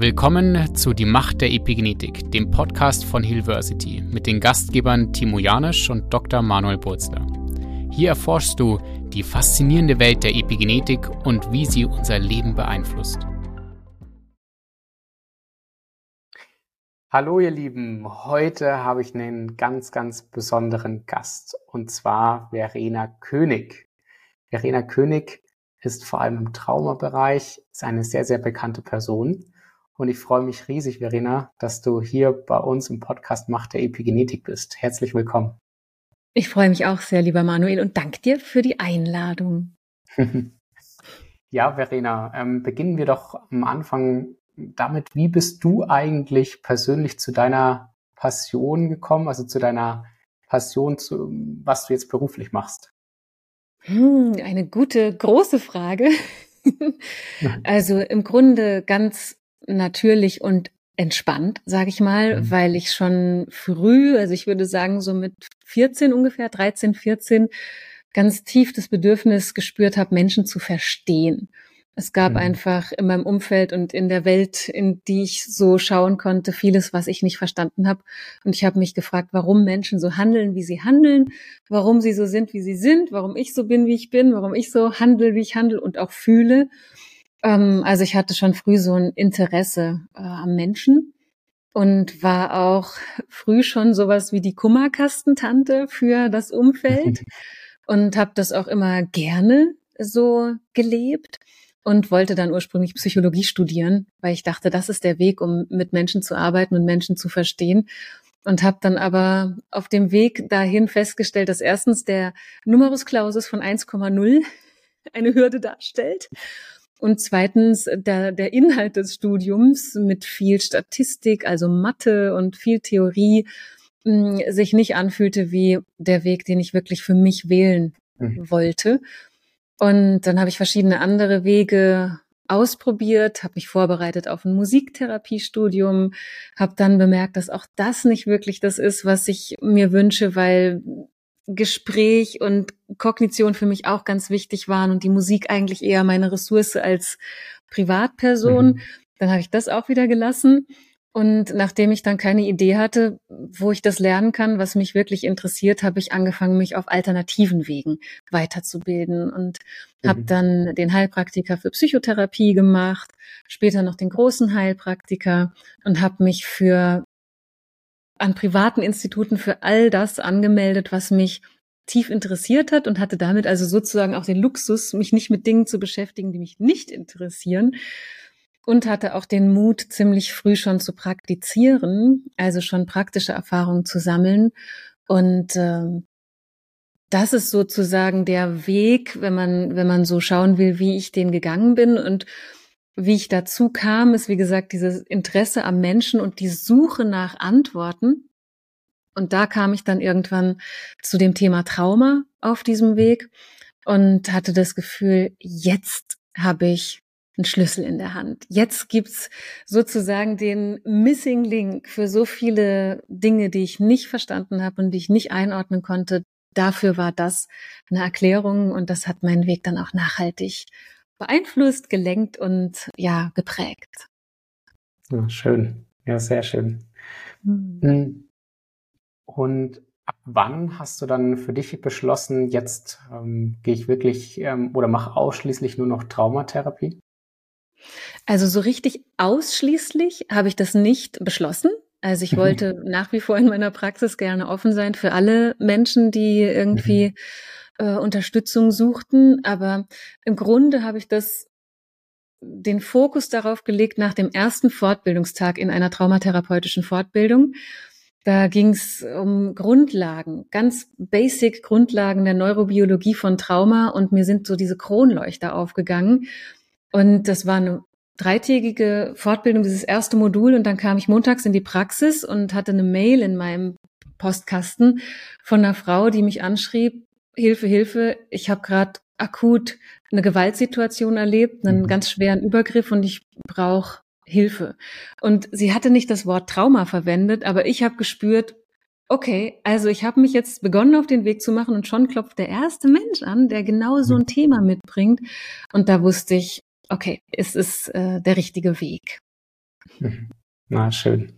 Willkommen zu Die Macht der Epigenetik, dem Podcast von Hillversity mit den Gastgebern Timo Janisch und Dr. Manuel Burzler. Hier erforschst du die faszinierende Welt der Epigenetik und wie sie unser Leben beeinflusst. Hallo ihr Lieben, heute habe ich einen ganz, ganz besonderen Gast und zwar Verena König. Verena König ist vor allem im Traumabereich eine sehr, sehr bekannte Person. Und ich freue mich riesig, Verena, dass du hier bei uns im Podcast Macht der Epigenetik bist. Herzlich willkommen. Ich freue mich auch sehr, lieber Manuel, und danke dir für die Einladung. ja, Verena, ähm, beginnen wir doch am Anfang damit, wie bist du eigentlich persönlich zu deiner Passion gekommen, also zu deiner Passion, zu, was du jetzt beruflich machst? Hm, eine gute, große Frage. also im Grunde ganz natürlich und entspannt, sage ich mal, mhm. weil ich schon früh, also ich würde sagen so mit 14 ungefähr, 13, 14, ganz tief das Bedürfnis gespürt habe, Menschen zu verstehen. Es gab mhm. einfach in meinem Umfeld und in der Welt, in die ich so schauen konnte, vieles, was ich nicht verstanden habe. Und ich habe mich gefragt, warum Menschen so handeln, wie sie handeln, warum sie so sind, wie sie sind, warum ich so bin, wie ich bin, warum ich so handle, wie ich handle und auch fühle. Ähm, also ich hatte schon früh so ein Interesse äh, am Menschen und war auch früh schon sowas wie die Kummerkastentante für das Umfeld und habe das auch immer gerne so gelebt und wollte dann ursprünglich Psychologie studieren, weil ich dachte, das ist der Weg, um mit Menschen zu arbeiten und Menschen zu verstehen. Und habe dann aber auf dem Weg dahin festgestellt, dass erstens der Numerus Clausus von 1,0 eine Hürde darstellt und zweitens der, der Inhalt des Studiums mit viel Statistik, also Mathe und viel Theorie, hm, sich nicht anfühlte wie der Weg, den ich wirklich für mich wählen mhm. wollte. Und dann habe ich verschiedene andere Wege ausprobiert, habe mich vorbereitet auf ein Musiktherapiestudium, habe dann bemerkt, dass auch das nicht wirklich das ist, was ich mir wünsche, weil Gespräch und Kognition für mich auch ganz wichtig waren und die Musik eigentlich eher meine Ressource als Privatperson. Mhm. Dann habe ich das auch wieder gelassen und nachdem ich dann keine Idee hatte, wo ich das lernen kann, was mich wirklich interessiert, habe ich angefangen, mich auf alternativen Wegen weiterzubilden und mhm. habe dann den Heilpraktiker für Psychotherapie gemacht, später noch den großen Heilpraktiker und habe mich für an privaten Instituten für all das angemeldet, was mich tief interessiert hat und hatte damit also sozusagen auch den Luxus, mich nicht mit Dingen zu beschäftigen, die mich nicht interessieren und hatte auch den Mut, ziemlich früh schon zu praktizieren, also schon praktische Erfahrungen zu sammeln. Und äh, das ist sozusagen der Weg, wenn man, wenn man so schauen will, wie ich den gegangen bin und wie ich dazu kam, ist wie gesagt dieses Interesse am Menschen und die Suche nach Antworten. Und da kam ich dann irgendwann zu dem Thema Trauma auf diesem Weg und hatte das Gefühl, jetzt habe ich einen Schlüssel in der Hand. Jetzt gibt's sozusagen den Missing Link für so viele Dinge, die ich nicht verstanden habe und die ich nicht einordnen konnte. Dafür war das eine Erklärung und das hat meinen Weg dann auch nachhaltig beeinflusst, gelenkt und ja, geprägt. Ja, schön. Ja, sehr schön. Mhm. Und ab wann hast du dann für dich beschlossen, jetzt ähm, gehe ich wirklich ähm, oder mache ausschließlich nur noch Traumatherapie? Also so richtig ausschließlich habe ich das nicht beschlossen. Also ich mhm. wollte nach wie vor in meiner Praxis gerne offen sein für alle Menschen, die irgendwie mhm. äh, Unterstützung suchten. Aber im Grunde habe ich das den Fokus darauf gelegt nach dem ersten Fortbildungstag in einer traumatherapeutischen Fortbildung. Da ging es um Grundlagen, ganz basic Grundlagen der Neurobiologie von Trauma und mir sind so diese Kronleuchter aufgegangen. Und das war eine dreitägige Fortbildung, dieses erste Modul. Und dann kam ich montags in die Praxis und hatte eine Mail in meinem Postkasten von einer Frau, die mich anschrieb, Hilfe, Hilfe, ich habe gerade akut eine Gewaltsituation erlebt, einen mhm. ganz schweren Übergriff und ich brauche Hilfe. Und sie hatte nicht das Wort Trauma verwendet, aber ich habe gespürt, okay, also ich habe mich jetzt begonnen auf den Weg zu machen und schon klopft der erste Mensch an, der genau so ein mhm. Thema mitbringt. Und da wusste ich, okay, es ist äh, der richtige Weg. Na, schön.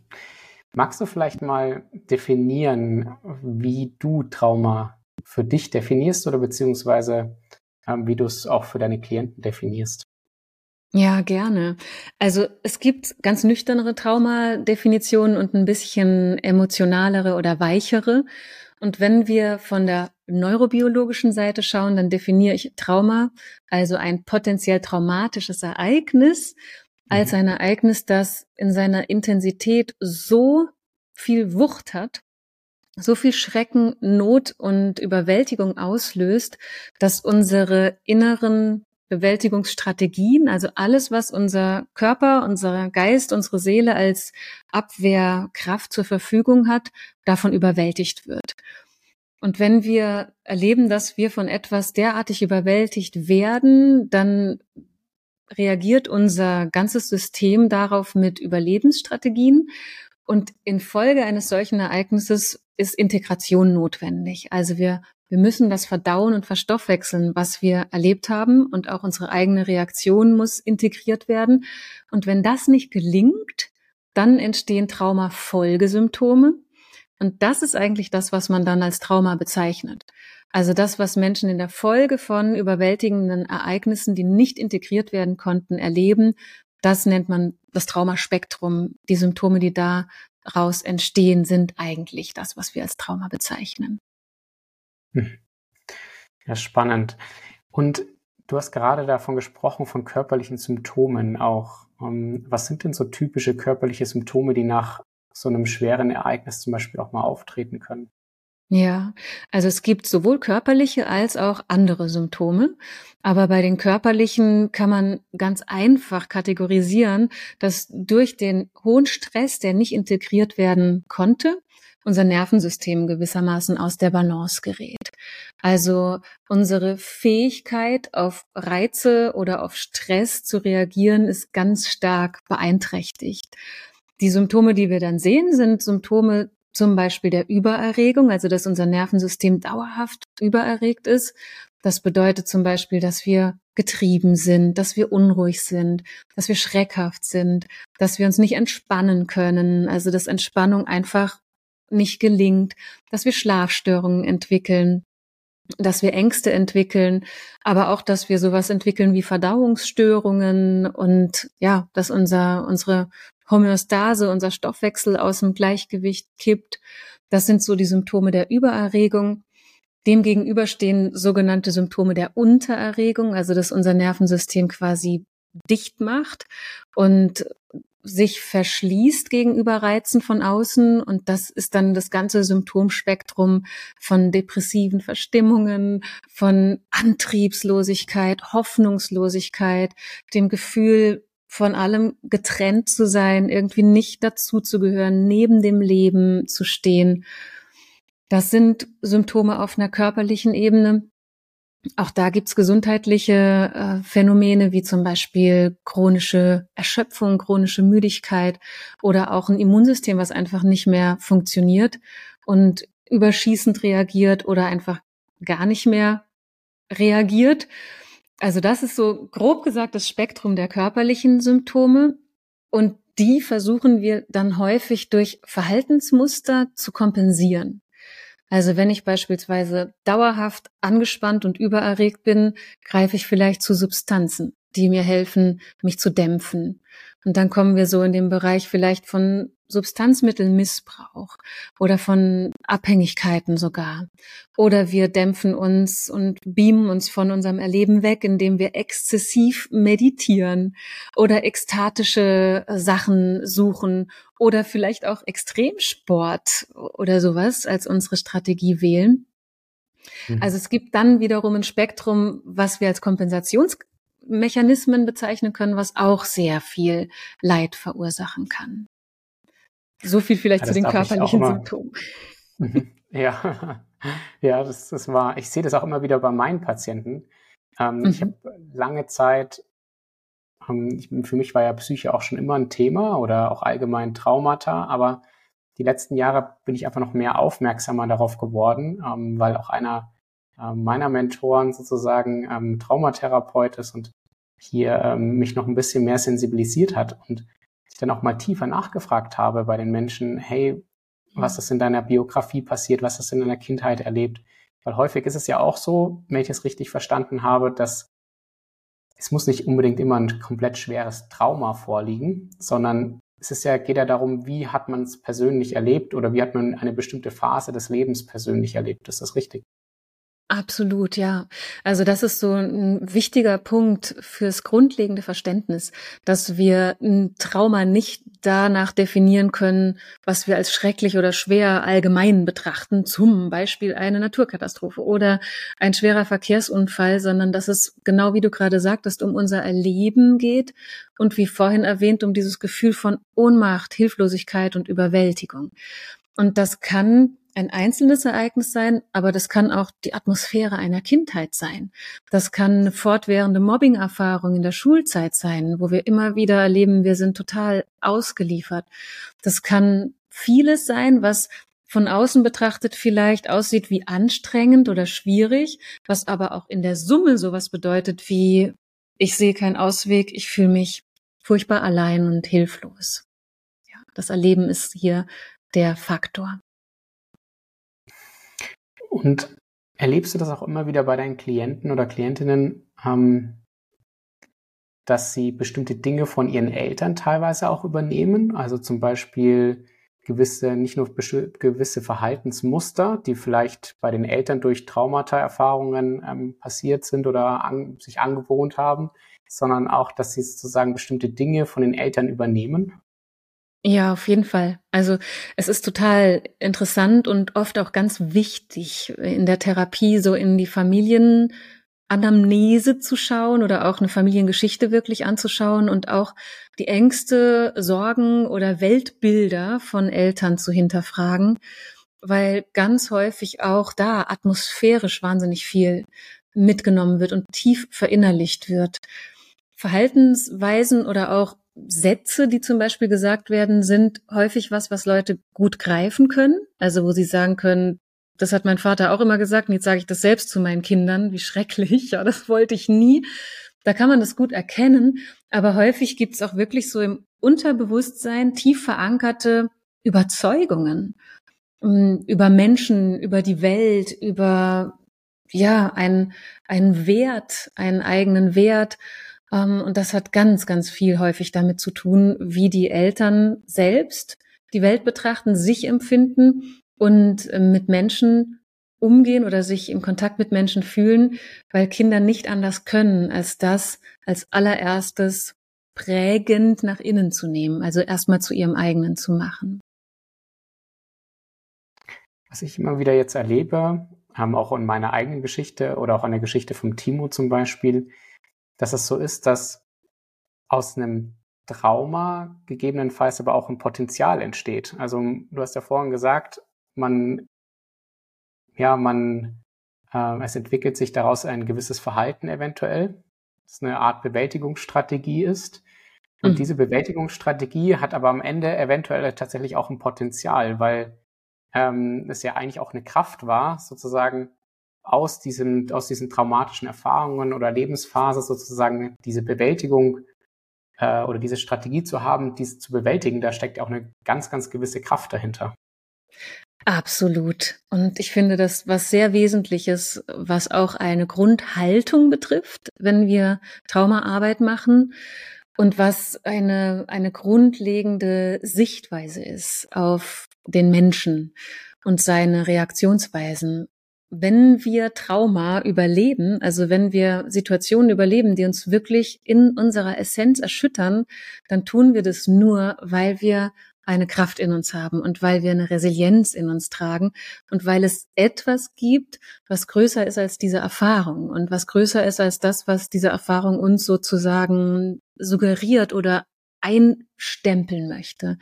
Magst du vielleicht mal definieren, wie du Trauma für dich definierst oder beziehungsweise ähm, wie du es auch für deine Klienten definierst? Ja, gerne. Also es gibt ganz nüchternere Traumadefinitionen und ein bisschen emotionalere oder weichere. Und wenn wir von der neurobiologischen Seite schauen, dann definiere ich Trauma, also ein potenziell traumatisches Ereignis, als mhm. ein Ereignis, das in seiner Intensität so viel Wucht hat, so viel Schrecken, Not und Überwältigung auslöst, dass unsere inneren Bewältigungsstrategien, also alles, was unser Körper, unser Geist, unsere Seele als Abwehrkraft zur Verfügung hat, davon überwältigt wird. Und wenn wir erleben, dass wir von etwas derartig überwältigt werden, dann reagiert unser ganzes System darauf mit Überlebensstrategien. Und infolge eines solchen Ereignisses ist Integration notwendig. Also wir wir müssen das verdauen und verstoffwechseln, was wir erlebt haben und auch unsere eigene Reaktion muss integriert werden. Und wenn das nicht gelingt, dann entstehen Traumafolgesymptome. Und das ist eigentlich das, was man dann als Trauma bezeichnet. Also das, was Menschen in der Folge von überwältigenden Ereignissen, die nicht integriert werden konnten, erleben, das nennt man das Traumaspektrum. Die Symptome, die daraus entstehen, sind eigentlich das, was wir als Trauma bezeichnen. Hm. Ja, spannend. Und du hast gerade davon gesprochen, von körperlichen Symptomen auch. Ähm, was sind denn so typische körperliche Symptome, die nach so einem schweren Ereignis zum Beispiel auch mal auftreten können? Ja, also es gibt sowohl körperliche als auch andere Symptome. Aber bei den körperlichen kann man ganz einfach kategorisieren, dass durch den hohen Stress, der nicht integriert werden konnte, unser Nervensystem gewissermaßen aus der Balance gerät. Also unsere Fähigkeit auf Reize oder auf Stress zu reagieren ist ganz stark beeinträchtigt. Die Symptome, die wir dann sehen, sind Symptome zum Beispiel der Übererregung, also dass unser Nervensystem dauerhaft übererregt ist. Das bedeutet zum Beispiel, dass wir getrieben sind, dass wir unruhig sind, dass wir schreckhaft sind, dass wir uns nicht entspannen können, also dass Entspannung einfach nicht gelingt, dass wir Schlafstörungen entwickeln, dass wir Ängste entwickeln, aber auch, dass wir sowas entwickeln wie Verdauungsstörungen und ja, dass unser, unsere Homöostase, unser Stoffwechsel aus dem Gleichgewicht kippt. Das sind so die Symptome der Übererregung. Demgegenüber stehen sogenannte Symptome der Untererregung, also dass unser Nervensystem quasi dicht macht und sich verschließt gegenüber Reizen von außen und das ist dann das ganze Symptomspektrum von depressiven Verstimmungen, von Antriebslosigkeit, Hoffnungslosigkeit, dem Gefühl, von allem getrennt zu sein, irgendwie nicht dazu zu gehören, neben dem Leben zu stehen. Das sind Symptome auf einer körperlichen Ebene. Auch da gibt's gesundheitliche äh, Phänomene wie zum Beispiel chronische Erschöpfung, chronische Müdigkeit oder auch ein Immunsystem, was einfach nicht mehr funktioniert und überschießend reagiert oder einfach gar nicht mehr reagiert. Also das ist so grob gesagt das Spektrum der körperlichen Symptome und die versuchen wir dann häufig durch Verhaltensmuster zu kompensieren. Also wenn ich beispielsweise dauerhaft angespannt und übererregt bin, greife ich vielleicht zu Substanzen, die mir helfen, mich zu dämpfen. Und dann kommen wir so in den Bereich vielleicht von Substanzmittelmissbrauch oder von Abhängigkeiten sogar. Oder wir dämpfen uns und beamen uns von unserem Erleben weg, indem wir exzessiv meditieren oder ekstatische Sachen suchen oder vielleicht auch Extremsport oder sowas als unsere Strategie wählen. Mhm. Also es gibt dann wiederum ein Spektrum, was wir als Kompensationsmechanismen bezeichnen können, was auch sehr viel Leid verursachen kann. So viel vielleicht ja, zu den körperlichen Symptomen. Mhm. ja, ja, das, das war, ich sehe das auch immer wieder bei meinen Patienten. Ähm, mhm. Ich habe lange Zeit, ähm, ich, für mich war ja Psyche auch schon immer ein Thema oder auch allgemein Traumata, aber die letzten Jahre bin ich einfach noch mehr aufmerksamer darauf geworden, ähm, weil auch einer äh, meiner Mentoren sozusagen ähm, Traumatherapeut ist und hier ähm, mich noch ein bisschen mehr sensibilisiert hat. Und dann auch mal tiefer nachgefragt habe bei den Menschen, hey, was ist in deiner Biografie passiert, was hast du in deiner Kindheit erlebt? Weil häufig ist es ja auch so, wenn ich es richtig verstanden habe, dass es muss nicht unbedingt immer ein komplett schweres Trauma vorliegen, sondern es ist ja, geht ja darum, wie hat man es persönlich erlebt oder wie hat man eine bestimmte Phase des Lebens persönlich erlebt. Ist das richtig? Absolut, ja. Also das ist so ein wichtiger Punkt fürs grundlegende Verständnis, dass wir ein Trauma nicht danach definieren können, was wir als schrecklich oder schwer allgemein betrachten, zum Beispiel eine Naturkatastrophe oder ein schwerer Verkehrsunfall, sondern dass es genau wie du gerade sagtest, um unser Erleben geht und wie vorhin erwähnt, um dieses Gefühl von Ohnmacht, Hilflosigkeit und Überwältigung. Und das kann ein einzelnes Ereignis sein, aber das kann auch die Atmosphäre einer Kindheit sein. Das kann eine fortwährende Mobbing-Erfahrung in der Schulzeit sein, wo wir immer wieder erleben, wir sind total ausgeliefert. Das kann vieles sein, was von außen betrachtet vielleicht aussieht wie anstrengend oder schwierig, was aber auch in der Summe sowas bedeutet wie ich sehe keinen Ausweg, ich fühle mich furchtbar allein und hilflos. Ja, das Erleben ist hier der Faktor. Und erlebst du das auch immer wieder bei deinen Klienten oder Klientinnen, ähm, dass sie bestimmte Dinge von ihren Eltern teilweise auch übernehmen? Also zum Beispiel gewisse, nicht nur gewisse Verhaltensmuster, die vielleicht bei den Eltern durch Traumata-Erfahrungen ähm, passiert sind oder an, sich angewohnt haben, sondern auch, dass sie sozusagen bestimmte Dinge von den Eltern übernehmen? Ja, auf jeden Fall. Also es ist total interessant und oft auch ganz wichtig in der Therapie so in die Familienanamnese zu schauen oder auch eine Familiengeschichte wirklich anzuschauen und auch die Ängste, Sorgen oder Weltbilder von Eltern zu hinterfragen, weil ganz häufig auch da atmosphärisch wahnsinnig viel mitgenommen wird und tief verinnerlicht wird. Verhaltensweisen oder auch Sätze, die zum Beispiel gesagt werden, sind häufig was, was Leute gut greifen können. Also wo sie sagen können, das hat mein Vater auch immer gesagt und jetzt sage ich das selbst zu meinen Kindern, wie schrecklich, ja, das wollte ich nie. Da kann man das gut erkennen, aber häufig gibt es auch wirklich so im Unterbewusstsein tief verankerte Überzeugungen mm, über Menschen, über die Welt, über ja, ein, ein Wert, einen eigenen Wert. Ähm, und das hat ganz, ganz viel häufig damit zu tun, wie die Eltern selbst die Welt betrachten, sich empfinden und ähm, mit Menschen umgehen oder sich im Kontakt mit Menschen fühlen, weil Kinder nicht anders können, als das als allererstes prägend nach innen zu nehmen, also erstmal zu ihrem eigenen zu machen. Was ich immer wieder jetzt erlebe, haben auch in meiner eigenen Geschichte oder auch in der Geschichte vom Timo zum Beispiel, dass es so ist, dass aus einem Trauma gegebenenfalls aber auch ein Potenzial entsteht. Also du hast ja vorhin gesagt, man, ja, man, äh, es entwickelt sich daraus ein gewisses Verhalten eventuell, das eine Art Bewältigungsstrategie ist. Und mhm. diese Bewältigungsstrategie hat aber am Ende eventuell tatsächlich auch ein Potenzial, weil ähm, es ja eigentlich auch eine Kraft war, sozusagen aus diesem, aus diesen traumatischen Erfahrungen oder Lebensphase sozusagen diese Bewältigung äh, oder diese Strategie zu haben, diese zu bewältigen, da steckt auch eine ganz, ganz gewisse Kraft dahinter. Absolut. Und ich finde das was sehr Wesentliches, was auch eine Grundhaltung betrifft, wenn wir Traumaarbeit machen und was eine, eine grundlegende Sichtweise ist auf den Menschen und seine Reaktionsweisen wenn wir Trauma überleben, also wenn wir Situationen überleben, die uns wirklich in unserer Essenz erschüttern, dann tun wir das nur, weil wir eine Kraft in uns haben und weil wir eine Resilienz in uns tragen und weil es etwas gibt, was größer ist als diese Erfahrung und was größer ist als das, was diese Erfahrung uns sozusagen suggeriert oder einstempeln möchte.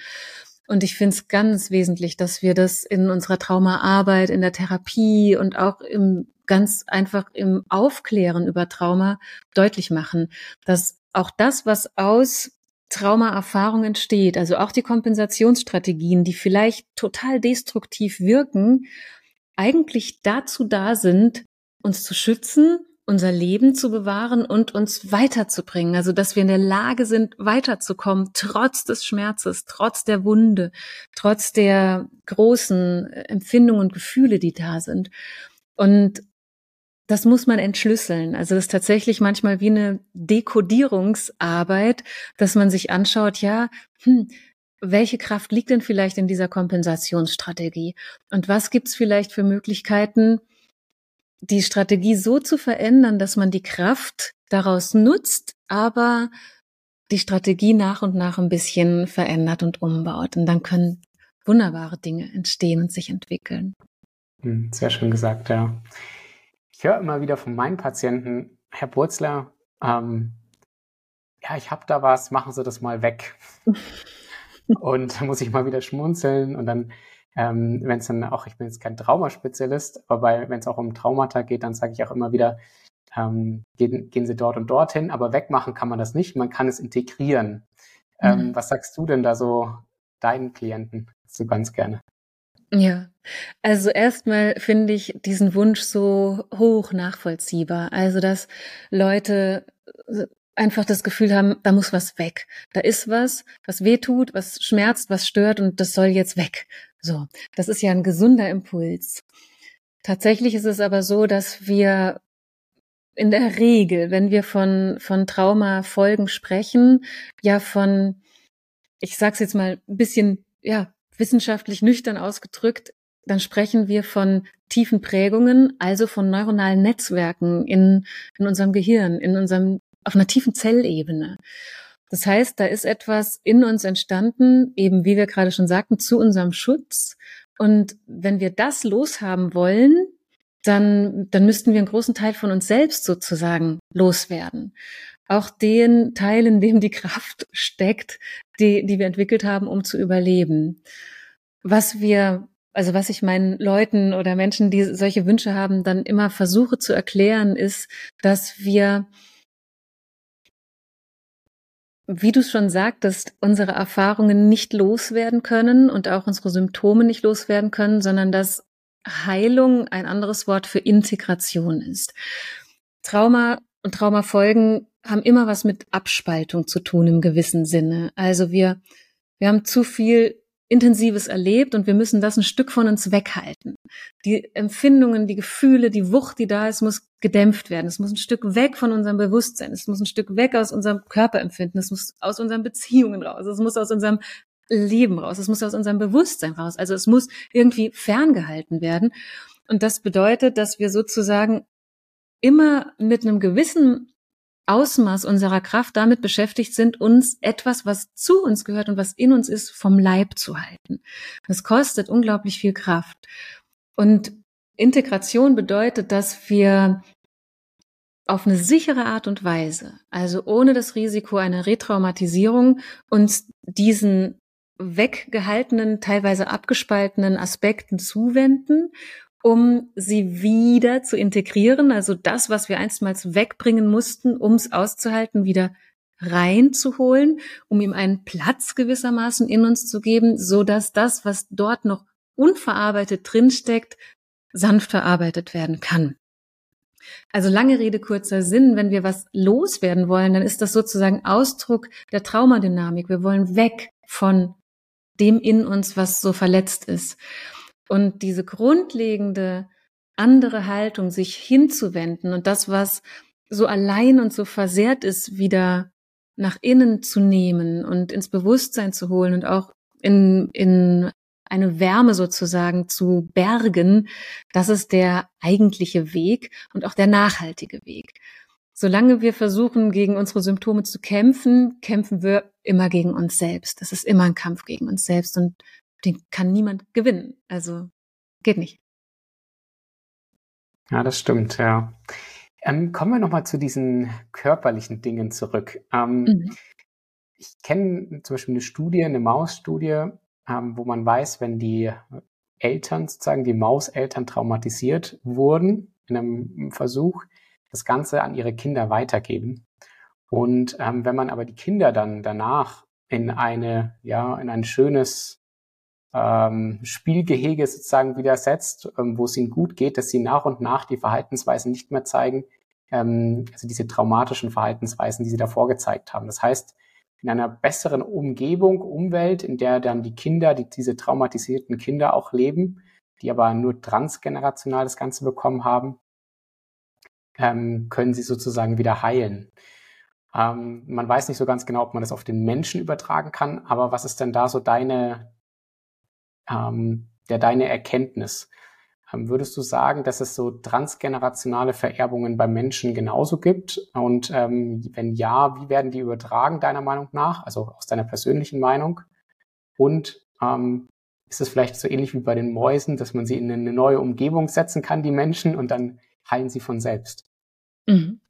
Und ich finde es ganz wesentlich, dass wir das in unserer Traumaarbeit, in der Therapie und auch im ganz einfach im Aufklären über Trauma deutlich machen, dass auch das, was aus Traumaerfahrung entsteht, also auch die Kompensationsstrategien, die vielleicht total destruktiv wirken, eigentlich dazu da sind, uns zu schützen unser Leben zu bewahren und uns weiterzubringen. Also, dass wir in der Lage sind, weiterzukommen, trotz des Schmerzes, trotz der Wunde, trotz der großen Empfindungen und Gefühle, die da sind. Und das muss man entschlüsseln. Also das ist tatsächlich manchmal wie eine Dekodierungsarbeit, dass man sich anschaut, ja, hm, welche Kraft liegt denn vielleicht in dieser Kompensationsstrategie? Und was gibt's vielleicht für Möglichkeiten, die Strategie so zu verändern, dass man die Kraft daraus nutzt, aber die Strategie nach und nach ein bisschen verändert und umbaut. Und dann können wunderbare Dinge entstehen und sich entwickeln. Hm, sehr schön gesagt, ja. Ich höre immer wieder von meinen Patienten, Herr Burzler, ähm, ja, ich habe da was, machen Sie das mal weg. und da muss ich mal wieder schmunzeln und dann ähm, wenn es dann auch, ich bin jetzt kein Traumaspezialist, aber wenn es auch um Traumata geht, dann sage ich auch immer wieder, ähm, gehen, gehen Sie dort und dorthin, aber wegmachen kann man das nicht, man kann es integrieren. Ähm, mhm. was sagst du denn da so deinen Klienten so ganz gerne? Ja, also erstmal finde ich diesen Wunsch so hoch nachvollziehbar. Also, dass Leute einfach das Gefühl haben, da muss was weg. Da ist was, was weh tut, was schmerzt, was stört und das soll jetzt weg. So, das ist ja ein gesunder Impuls. Tatsächlich ist es aber so, dass wir in der Regel, wenn wir von, von Traumafolgen sprechen, ja von, ich sag's jetzt mal ein bisschen, ja, wissenschaftlich nüchtern ausgedrückt, dann sprechen wir von tiefen Prägungen, also von neuronalen Netzwerken in, in unserem Gehirn, in unserem auf einer tiefen Zellebene. Das heißt, da ist etwas in uns entstanden, eben wie wir gerade schon sagten, zu unserem Schutz. Und wenn wir das loshaben wollen, dann, dann müssten wir einen großen Teil von uns selbst sozusagen loswerden. Auch den Teil, in dem die Kraft steckt, die, die wir entwickelt haben, um zu überleben. Was wir, also was ich meinen Leuten oder Menschen, die solche Wünsche haben, dann immer versuche zu erklären, ist, dass wir wie du schon sagtest, unsere Erfahrungen nicht loswerden können und auch unsere Symptome nicht loswerden können, sondern dass Heilung ein anderes Wort für Integration ist. Trauma und Traumafolgen haben immer was mit Abspaltung zu tun im gewissen Sinne. Also wir, wir haben zu viel Intensives erlebt und wir müssen das ein Stück von uns weghalten. Die Empfindungen, die Gefühle, die Wucht, die da ist, muss gedämpft werden. Es muss ein Stück weg von unserem Bewusstsein. Es muss ein Stück weg aus unserem Körperempfinden. Es muss aus unseren Beziehungen raus. Es muss aus unserem Leben raus. Es muss aus unserem Bewusstsein raus. Also es muss irgendwie ferngehalten werden. Und das bedeutet, dass wir sozusagen immer mit einem gewissen Ausmaß unserer Kraft damit beschäftigt sind, uns etwas, was zu uns gehört und was in uns ist, vom Leib zu halten. Das kostet unglaublich viel Kraft. Und Integration bedeutet, dass wir auf eine sichere Art und Weise, also ohne das Risiko einer Retraumatisierung, uns diesen weggehaltenen, teilweise abgespaltenen Aspekten zuwenden um sie wieder zu integrieren, also das, was wir einstmals wegbringen mussten, um es auszuhalten, wieder reinzuholen, um ihm einen Platz gewissermaßen in uns zu geben, so dass das, was dort noch unverarbeitet drinsteckt, sanft verarbeitet werden kann. Also lange Rede, kurzer Sinn, wenn wir was loswerden wollen, dann ist das sozusagen Ausdruck der Traumadynamik. Wir wollen weg von dem in uns, was so verletzt ist. Und diese grundlegende andere Haltung, sich hinzuwenden und das, was so allein und so versehrt ist, wieder nach innen zu nehmen und ins Bewusstsein zu holen und auch in, in eine Wärme sozusagen zu bergen, das ist der eigentliche Weg und auch der nachhaltige Weg. Solange wir versuchen, gegen unsere Symptome zu kämpfen, kämpfen wir immer gegen uns selbst. Das ist immer ein Kampf gegen uns selbst und den kann niemand gewinnen. Also geht nicht. Ja, das stimmt, ja. Ähm, kommen wir nochmal zu diesen körperlichen Dingen zurück. Ähm, mhm. Ich kenne zum Beispiel eine Studie, eine Mausstudie, ähm, wo man weiß, wenn die Eltern, sozusagen die Mauseltern traumatisiert wurden in einem Versuch, das Ganze an ihre Kinder weitergeben. Und ähm, wenn man aber die Kinder dann danach in eine, ja, in ein schönes ähm, Spielgehege sozusagen widersetzt, ähm, wo es ihnen gut geht, dass sie nach und nach die Verhaltensweisen nicht mehr zeigen, ähm, also diese traumatischen Verhaltensweisen, die sie davor gezeigt haben. Das heißt, in einer besseren Umgebung, Umwelt, in der dann die Kinder, die, diese traumatisierten Kinder auch leben, die aber nur transgenerational das Ganze bekommen haben, ähm, können sie sozusagen wieder heilen. Ähm, man weiß nicht so ganz genau, ob man das auf den Menschen übertragen kann, aber was ist denn da so deine, ähm, der deine Erkenntnis? Ähm, würdest du sagen, dass es so transgenerationale Vererbungen bei Menschen genauso gibt? Und ähm, wenn ja, wie werden die übertragen, deiner Meinung nach? Also aus deiner persönlichen Meinung? Und ähm, ist es vielleicht so ähnlich wie bei den Mäusen, dass man sie in eine neue Umgebung setzen kann, die Menschen, und dann heilen sie von selbst? Mhm.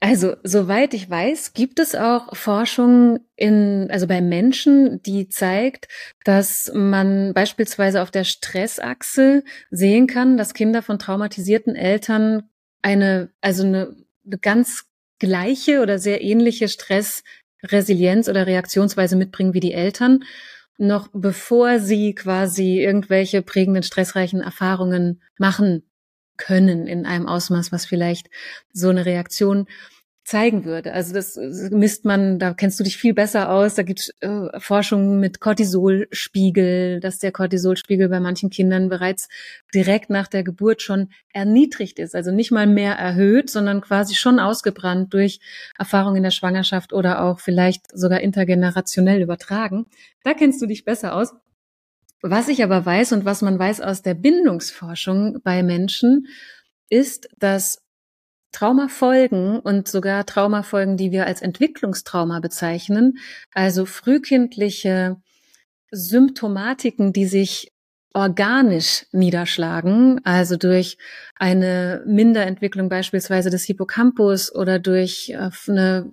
Also, soweit ich weiß, gibt es auch Forschung in, also bei Menschen, die zeigt, dass man beispielsweise auf der Stressachse sehen kann, dass Kinder von traumatisierten Eltern eine, also eine, eine ganz gleiche oder sehr ähnliche Stressresilienz oder Reaktionsweise mitbringen wie die Eltern, noch bevor sie quasi irgendwelche prägenden, stressreichen Erfahrungen machen können in einem Ausmaß, was vielleicht so eine Reaktion zeigen würde. Also das misst man, da kennst du dich viel besser aus. Da gibt es äh, Forschungen mit Cortisolspiegel, dass der Cortisolspiegel bei manchen Kindern bereits direkt nach der Geburt schon erniedrigt ist. Also nicht mal mehr erhöht, sondern quasi schon ausgebrannt durch Erfahrungen in der Schwangerschaft oder auch vielleicht sogar intergenerationell übertragen. Da kennst du dich besser aus. Was ich aber weiß und was man weiß aus der Bindungsforschung bei Menschen, ist, dass Traumafolgen und sogar Traumafolgen, die wir als Entwicklungstrauma bezeichnen, also frühkindliche Symptomatiken, die sich organisch niederschlagen, also durch eine Minderentwicklung beispielsweise des Hippocampus oder durch äh, eine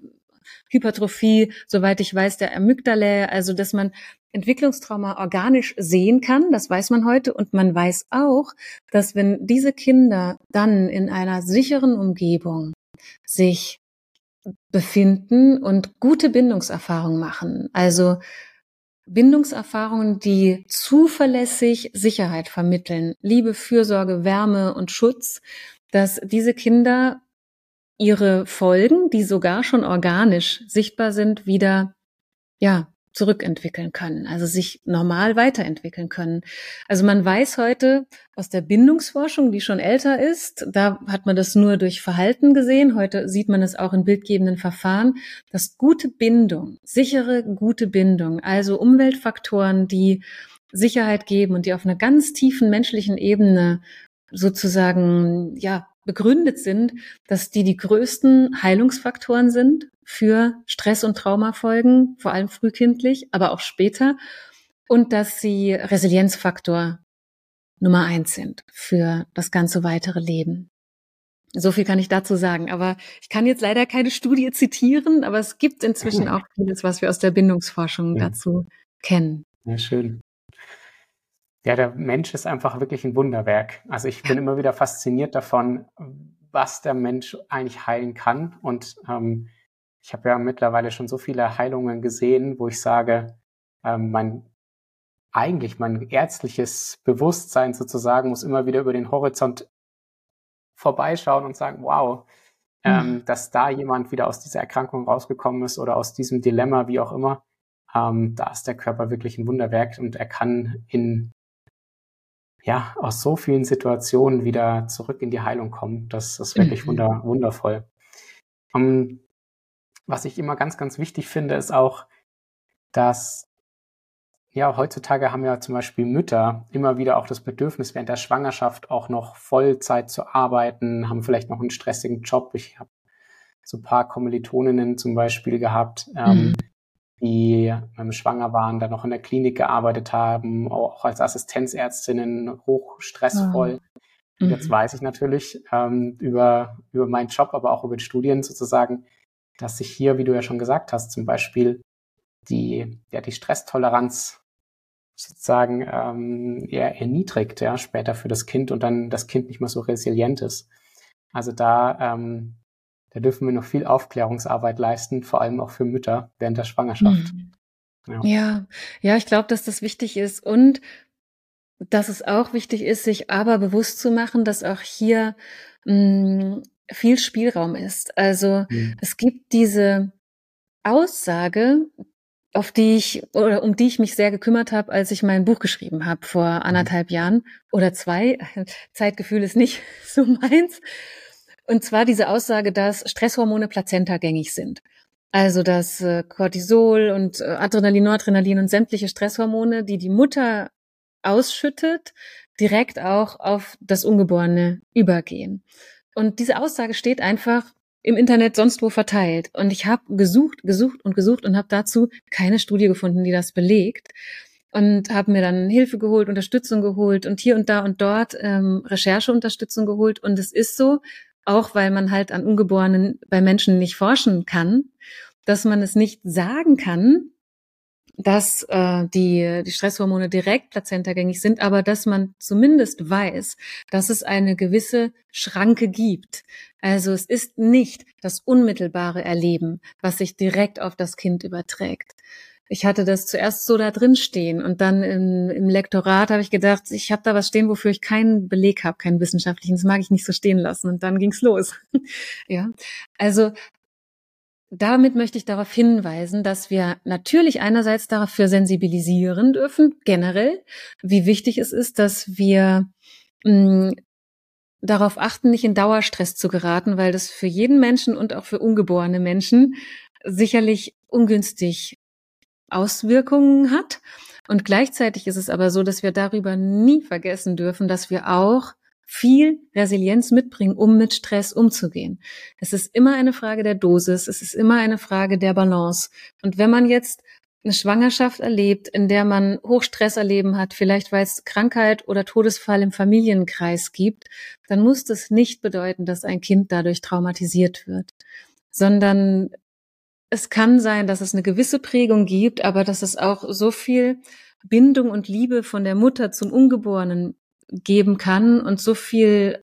Hypertrophie, soweit ich weiß, der Amygdala, also dass man Entwicklungstrauma organisch sehen kann, das weiß man heute. Und man weiß auch, dass wenn diese Kinder dann in einer sicheren Umgebung sich befinden und gute Bindungserfahrungen machen, also Bindungserfahrungen, die zuverlässig Sicherheit vermitteln, Liebe, Fürsorge, Wärme und Schutz, dass diese Kinder ihre Folgen, die sogar schon organisch sichtbar sind, wieder ja, zurückentwickeln können, also sich normal weiterentwickeln können. Also man weiß heute aus der Bindungsforschung, die schon älter ist, da hat man das nur durch Verhalten gesehen, heute sieht man es auch in bildgebenden Verfahren, dass gute Bindung, sichere gute Bindung, also Umweltfaktoren, die Sicherheit geben und die auf einer ganz tiefen menschlichen Ebene sozusagen ja begründet sind, dass die die größten Heilungsfaktoren sind für Stress- und Traumafolgen, vor allem frühkindlich, aber auch später, und dass sie Resilienzfaktor Nummer eins sind für das ganze weitere Leben. So viel kann ich dazu sagen. Aber ich kann jetzt leider keine Studie zitieren, aber es gibt inzwischen auch vieles, was wir aus der Bindungsforschung ja. dazu kennen. Ja, schön. Ja, der Mensch ist einfach wirklich ein Wunderwerk. Also ich bin immer wieder fasziniert davon, was der Mensch eigentlich heilen kann. Und ähm, ich habe ja mittlerweile schon so viele Heilungen gesehen, wo ich sage, ähm, mein eigentlich mein ärztliches Bewusstsein sozusagen muss immer wieder über den Horizont vorbeischauen und sagen, wow, ähm, mhm. dass da jemand wieder aus dieser Erkrankung rausgekommen ist oder aus diesem Dilemma, wie auch immer, ähm, da ist der Körper wirklich ein Wunderwerk und er kann in ja, aus so vielen Situationen wieder zurück in die Heilung kommen. Das ist wirklich mhm. wunder, wundervoll. Um, ähm, was ich immer ganz, ganz wichtig finde, ist auch, dass ja, heutzutage haben ja zum Beispiel Mütter immer wieder auch das Bedürfnis, während der Schwangerschaft auch noch Vollzeit zu arbeiten, haben vielleicht noch einen stressigen Job. Ich habe so ein paar Kommilitoninnen zum Beispiel gehabt, ähm, mhm die ähm, schwanger waren, dann noch in der Klinik gearbeitet haben, auch als Assistenzärztinnen hochstressvoll. Mhm. Jetzt weiß ich natürlich ähm, über, über meinen Job, aber auch über die Studien sozusagen, dass sich hier, wie du ja schon gesagt hast, zum Beispiel die, ja, die Stresstoleranz sozusagen ähm, eher erniedrigt, ja, später für das Kind und dann das Kind nicht mehr so resilient ist. Also da ähm, da dürfen wir noch viel Aufklärungsarbeit leisten, vor allem auch für Mütter während der Schwangerschaft. Mhm. Ja. ja, ja, ich glaube, dass das wichtig ist und dass es auch wichtig ist, sich aber bewusst zu machen, dass auch hier mh, mm, viel Spielraum ist. Also mhm. es gibt diese Aussage, auf die ich oder um die ich mich sehr gekümmert habe, als ich mein Buch geschrieben habe vor mhm. anderthalb Jahren oder zwei. Zeitgefühl ist nicht so meins. Und zwar diese Aussage, dass Stresshormone plazentagängig sind. Also dass äh, Cortisol und äh, Adrenalin, Noradrenalin und sämtliche Stresshormone, die die Mutter ausschüttet, direkt auch auf das Ungeborene übergehen. Und diese Aussage steht einfach im Internet sonst wo verteilt. Und ich habe gesucht, gesucht und gesucht und habe dazu keine Studie gefunden, die das belegt. Und habe mir dann Hilfe geholt, Unterstützung geholt und hier und da und dort ähm, Rechercheunterstützung geholt. Und es ist so, auch weil man halt an Ungeborenen bei Menschen nicht forschen kann, dass man es nicht sagen kann, dass äh, die, die Stresshormone direkt plazentagängig sind, aber dass man zumindest weiß, dass es eine gewisse Schranke gibt. Also es ist nicht das unmittelbare Erleben, was sich direkt auf das Kind überträgt. Ich hatte das zuerst so da drin stehen und dann im, im Lektorat habe ich gedacht, ich habe da was stehen, wofür ich keinen Beleg habe, keinen wissenschaftlichen. Das mag ich nicht so stehen lassen. Und dann ging's los. ja, also damit möchte ich darauf hinweisen, dass wir natürlich einerseits dafür sensibilisieren dürfen, generell, wie wichtig es ist, dass wir mh, mm, darauf achten, nicht in Dauerstress zu geraten, weil das für jeden Menschen und auch für ungeborene Menschen sicherlich ungünstig Auswirkungen hat. Und gleichzeitig ist es aber so, dass wir darüber nie vergessen dürfen, dass wir auch viel Resilienz mitbringen, um mit Stress umzugehen. Es ist immer eine Frage der Dosis, es ist immer eine Frage der Balance. Und wenn man jetzt eine Schwangerschaft erlebt, in der man Hochstress erleben hat, vielleicht weil es Krankheit oder Todesfall im Familienkreis gibt, dann muss das nicht bedeuten, dass ein Kind dadurch traumatisiert wird, sondern es kann sein, dass es eine gewisse Prägung gibt, aber dass es auch so viel Bindung und Liebe von der Mutter zum Ungeborenen geben kann und so viel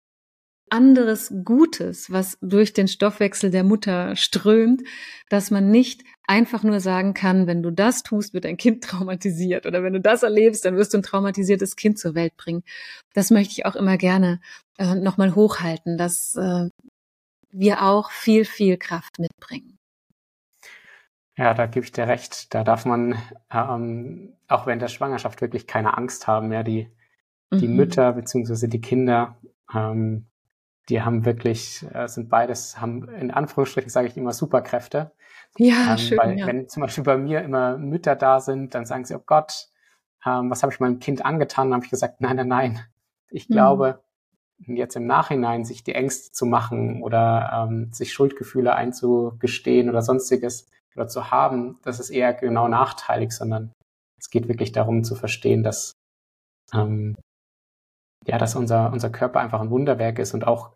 anderes Gutes, was durch den Stoffwechsel der Mutter strömt, dass man nicht einfach nur sagen kann, wenn du das tust, wird dein Kind traumatisiert oder wenn du das erlebst, dann wirst du ein traumatisiertes Kind zur Welt bringen. Das möchte ich auch immer gerne äh, nochmal hochhalten, dass äh, wir auch viel, viel Kraft mitbringen. Ja, da gebe ich dir recht. Da darf man ähm, auch während der Schwangerschaft wirklich keine Angst haben. Ja, die die mhm. Mütter beziehungsweise die Kinder, ähm, die haben wirklich, äh, sind beides, haben in Anführungsstrichen sage ich immer Superkräfte. Ja, ähm, schön. Weil ja. wenn zum Beispiel bei mir immer Mütter da sind, dann sagen sie, oh Gott, ähm, was habe ich meinem Kind angetan? Dann habe ich gesagt, nein, nein, nein. Ich mhm. glaube, jetzt im Nachhinein sich die Ängste zu machen oder ähm, sich Schuldgefühle einzugestehen oder sonstiges oder zu haben, das ist eher genau nachteilig, sondern es geht wirklich darum zu verstehen, dass ähm, ja, dass unser, unser Körper einfach ein Wunderwerk ist und auch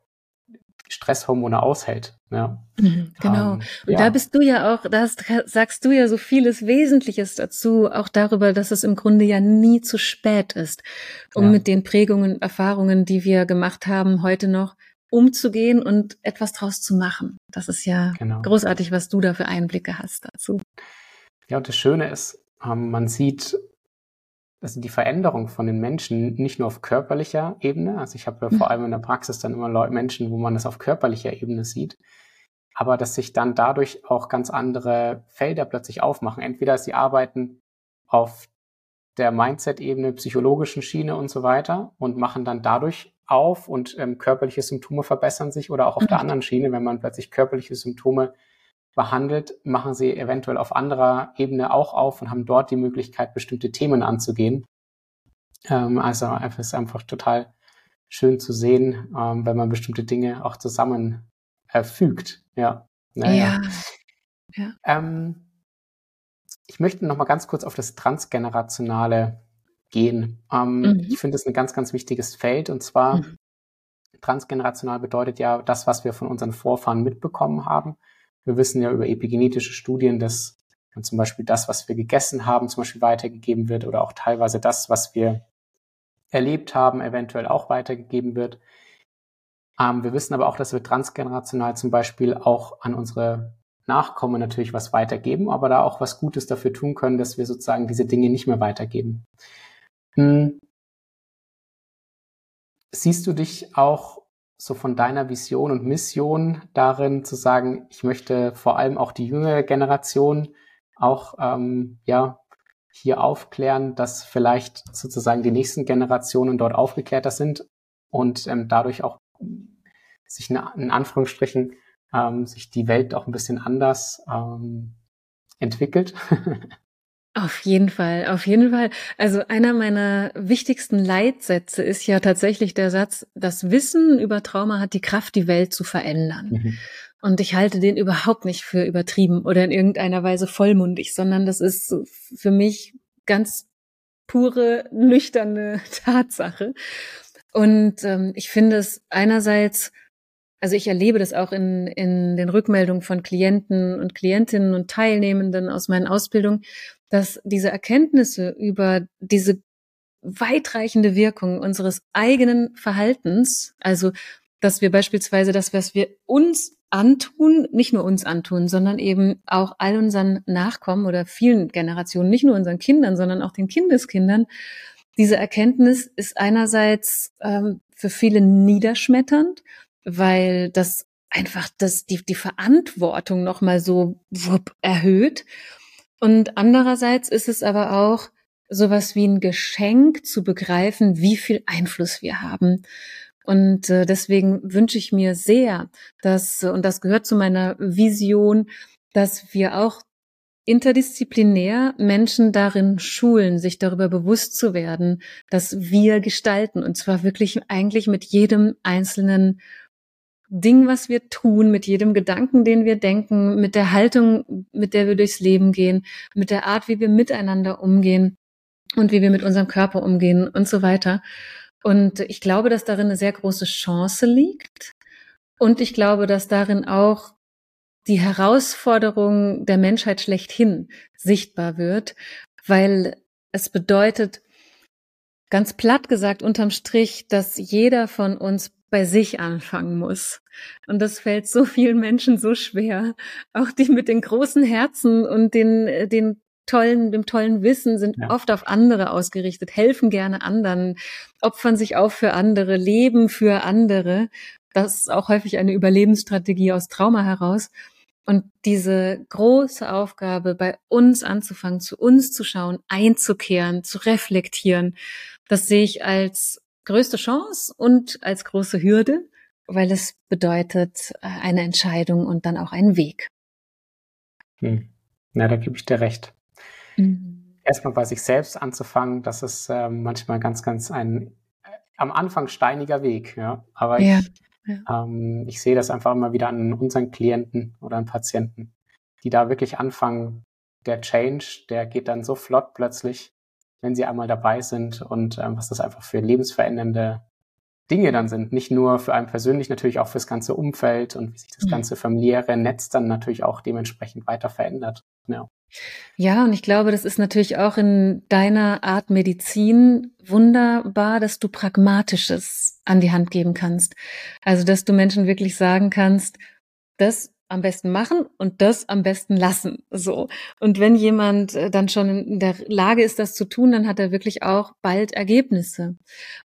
Stresshormone aushält. Ja. Mhm, genau. Ähm, und ja. da bist du ja auch, da sagst du ja so vieles Wesentliches dazu, auch darüber, dass es im Grunde ja nie zu spät ist, um ja. mit den Prägungen, Erfahrungen, die wir gemacht haben, heute noch umzugehen und etwas draus zu machen. Das ist ja genau. großartig, was du da für Einblicke hast dazu. Ja, und das Schöne ist, ähm, man sieht also die Veränderung von den Menschen nicht nur auf körperlicher Ebene, also ich habe ja vor mhm. allem in der Praxis dann immer Leute, Menschen, wo man das auf körperlicher Ebene sieht, aber dass sich dann dadurch auch ganz andere Felder plötzlich aufmachen. Entweder sie arbeiten auf der Mindset-Ebene, psychologischen Schiene und so weiter und machen dann dadurch auf und ähm, körperliche Symptome verbessern sich oder auch auf mhm. der anderen Schiene, wenn man plötzlich körperliche Symptome behandelt, machen sie eventuell auf anderer Ebene auch auf und haben dort die Möglichkeit, bestimmte Themen anzugehen. Ähm, also es ist einfach total schön zu sehen, ähm, wenn man bestimmte Dinge auch zusammen erfügt. Ja. Naja. Ja. ja. Ähm, ich möchte noch mal ganz kurz auf das Transgenerationale gehen. Ähm, mhm. Ich finde es ein ganz, ganz wichtiges Feld und zwar mhm. transgenerational bedeutet ja das, was wir von unseren Vorfahren mitbekommen haben wir wissen ja über epigenetische Studien, dass zum Beispiel das, was wir gegessen haben, zum Beispiel weitergegeben wird oder auch teilweise das, was wir erlebt haben, eventuell auch weitergegeben wird. Ähm, wir wissen aber auch, dass wir transgenerational zum Beispiel auch an unsere Nachkommen natürlich was weitergeben, aber da auch was Gutes dafür tun können, dass wir sozusagen diese Dinge nicht mehr weitergeben. Hm. Siehst du dich auch so von deiner Vision und Mission darin zu sagen, ich möchte vor allem auch die jüngere Generation auch ähm, ja hier aufklären, dass vielleicht sozusagen die nächsten Generationen dort aufgeklärter sind und ähm, dadurch auch sich in, in Anführungsstrichen ähm, sich die Welt auch ein bisschen anders ähm, entwickelt. Auf jeden Fall, auf jeden Fall. Also einer meiner wichtigsten Leitsätze ist ja tatsächlich der Satz, das Wissen über Trauma hat die Kraft, die Welt zu verändern. Mhm. Und ich halte den überhaupt nicht für übertrieben oder in irgendeiner Weise vollmundig, sondern das ist für mich ganz pure, nüchterne Tatsache. Und ähm, ich finde es einerseits also ich erlebe das auch in, in den Rückmeldungen von Klienten und Klientinnen und Teilnehmenden aus meinen Ausbildungen, dass diese Erkenntnisse über diese weitreichende Wirkung unseres eigenen Verhaltens, also dass wir beispielsweise das, was wir uns antun, nicht nur uns antun, sondern eben auch all unseren Nachkommen oder vielen Generationen, nicht nur unseren Kindern, sondern auch den Kindeskindern. Diese Erkenntnis ist einerseits ähm, für viele niederschmetternd weil das einfach das, die, die Verantwortung nochmal so wupp, erhöht. Und andererseits ist es aber auch sowas wie ein Geschenk zu begreifen, wie viel Einfluss wir haben. Und äh, deswegen wünsche ich mir sehr, dass, und das gehört zu meiner Vision, dass wir auch interdisziplinär Menschen darin schulen, sich darüber bewusst zu werden, dass wir gestalten, und zwar wirklich eigentlich mit jedem einzelnen Ding, was wir tun, mit jedem Gedanken, den wir denken, mit der Haltung, mit der wir durchs Leben gehen, mit der Art, wie wir miteinander umgehen und wie wir mit unserem Körper umgehen und so weiter. Und ich glaube, dass darin eine sehr große Chance liegt. Und ich glaube, dass darin auch die Herausforderung der Menschheit schlechthin sichtbar wird, weil es bedeutet, ganz platt gesagt, unterm Strich, dass jeder von uns bei sich anfangen muss. Und das fällt so vielen Menschen so schwer. Auch die mit den großen Herzen und den, äh, den tollen, dem tollen Wissen sind ja. oft auf andere ausgerichtet, helfen gerne anderen, opfern sich auf für andere, leben für andere. Das ist auch häufig eine Überlebensstrategie aus Trauma heraus. Und diese große Aufgabe, bei uns anzufangen, zu uns zu schauen, einzukehren, zu reflektieren, das sehe ich als größte Chance und als große Hürde, weil es bedeutet äh, eine Entscheidung und dann auch einen Weg. Hm. Na, da gebe ich dir recht. Mhm. Erstmal bei sich selbst anzufangen, das ist äh, manchmal ganz, ganz ein äh, am Anfang steiniger Weg, ja. Aber ja, ich, ja. Ähm, ich sehe das einfach immer wieder an unseren Klienten oder an Patienten, die da wirklich anfangen, der Change, der geht dann so flott plötzlich, wenn sie einmal dabei sind und ähm, was das einfach für lebensverändernde Dinge dann sind. Nicht nur für einen persönlich, natürlich auch fürs ganze Umfeld und wie sich das mhm. ganze familiäre Netz dann natürlich auch dementsprechend weiter verändert. Ja. Ja, und ich glaube, das ist natürlich auch in deiner Art Medizin wunderbar, dass du Pragmatisches an die Hand geben kannst. Also, dass du Menschen wirklich sagen kannst, das am besten machen und das am besten lassen. So. Und wenn jemand äh, dann schon in der Lage ist, das zu tun, dann hat er wirklich auch bald Ergebnisse.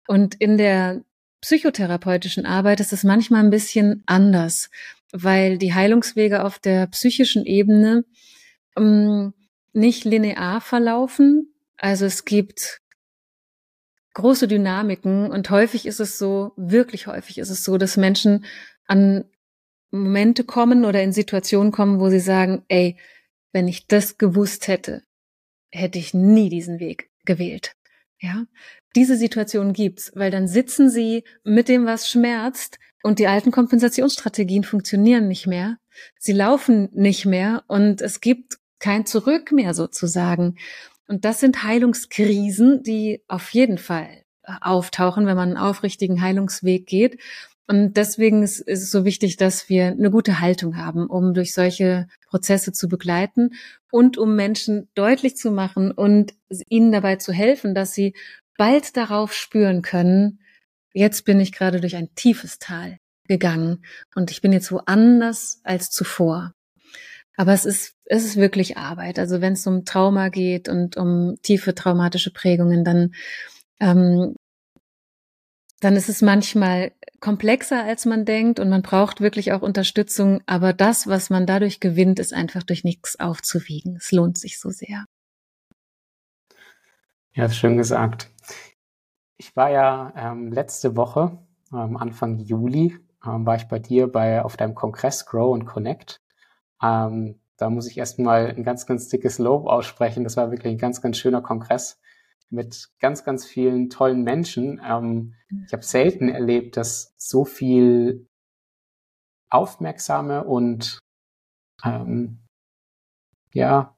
Und in der psychotherapeutischen Arbeit ist es manchmal ein bisschen anders, weil die Heilungswege auf der psychischen Ebene ähm, nicht linear verlaufen. Also es gibt große Dynamiken und häufig ist es so, wirklich häufig ist es so, dass Menschen an Momente kommen oder in Situationen kommen, wo sie sagen, ey, wenn ich das gewusst hätte, hätte ich nie diesen Weg gewählt. Ja, diese Situation gibt's, weil dann sitzen sie mit dem, was schmerzt und die alten Kompensationsstrategien funktionieren nicht mehr. Sie laufen nicht mehr und es gibt kein Zurück mehr sozusagen. Und das sind Heilungskrisen, die auf jeden Fall auftauchen, wenn man einen aufrichtigen Heilungsweg geht. Und deswegen ist, es so wichtig, dass wir eine gute Haltung haben, um durch solche Prozesse zu begleiten und um Menschen deutlich zu machen und ihnen dabei zu helfen, dass sie bald darauf spüren können, jetzt bin ich gerade durch ein tiefes Tal gegangen und ich bin jetzt woanders als zuvor. Aber es ist, es ist wirklich Arbeit. Also wenn es um Trauma geht und um tiefe traumatische Prägungen, dann ähm, dann ist es manchmal komplexer, als man denkt und man braucht wirklich auch Unterstützung. Aber das, was man dadurch gewinnt, ist einfach durch nichts aufzuwiegen. Es lohnt sich so sehr. Ja, schön gesagt. Ich war ja ähm, letzte Woche, ähm, Anfang Juli, ähm, war ich bei dir bei auf deinem Kongress Grow and Connect. Ähm, da muss ich erstmal ein ganz, ganz dickes Lob aussprechen. Das war wirklich ein ganz, ganz schöner Kongress mit ganz, ganz vielen tollen Menschen. Ähm, ich habe selten erlebt, dass so viel aufmerksame und ähm, ja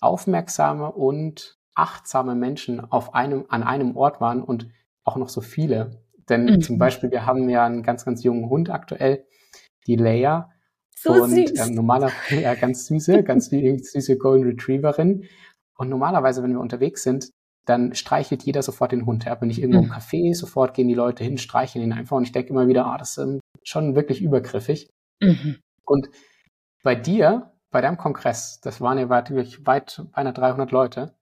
aufmerksame und achtsame Menschen auf einem an einem Ort waren und auch noch so viele. Denn mhm. zum Beispiel wir haben ja einen ganz, ganz jungen Hund aktuell, die Leia. So und süß. Ähm, normaler, ja, ganz süße, ganz süße Golden Retrieverin. Und normalerweise, wenn wir unterwegs sind, dann streichelt jeder sofort den Hund. Ja, bin ich irgendwo mhm. im Café, sofort gehen die Leute hin, streicheln ihn einfach. Und ich denke immer wieder, ah, das ist ähm, schon wirklich übergriffig. Mhm. Und bei dir, bei deinem Kongress, das waren ja wirklich weit, beinahe 300 Leute,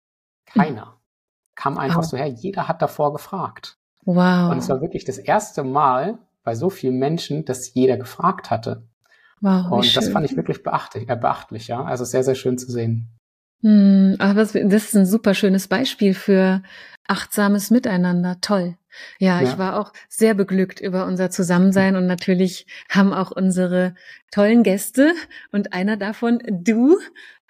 keiner mhm. kam einfach wow. so her. Jeder hat davor gefragt. Wow. Und es war wirklich das erste Mal bei so vielen Menschen, dass jeder gefragt hatte. Wow. Und das fand ich wirklich beachtlich, äh, beachtlich, ja. Also sehr, sehr schön zu sehen. Hm, aber das ist ein super schönes Beispiel für achtsames Miteinander. Toll. Ja, ja, ich war auch sehr beglückt über unser Zusammensein und natürlich haben auch unsere tollen Gäste und einer davon, du,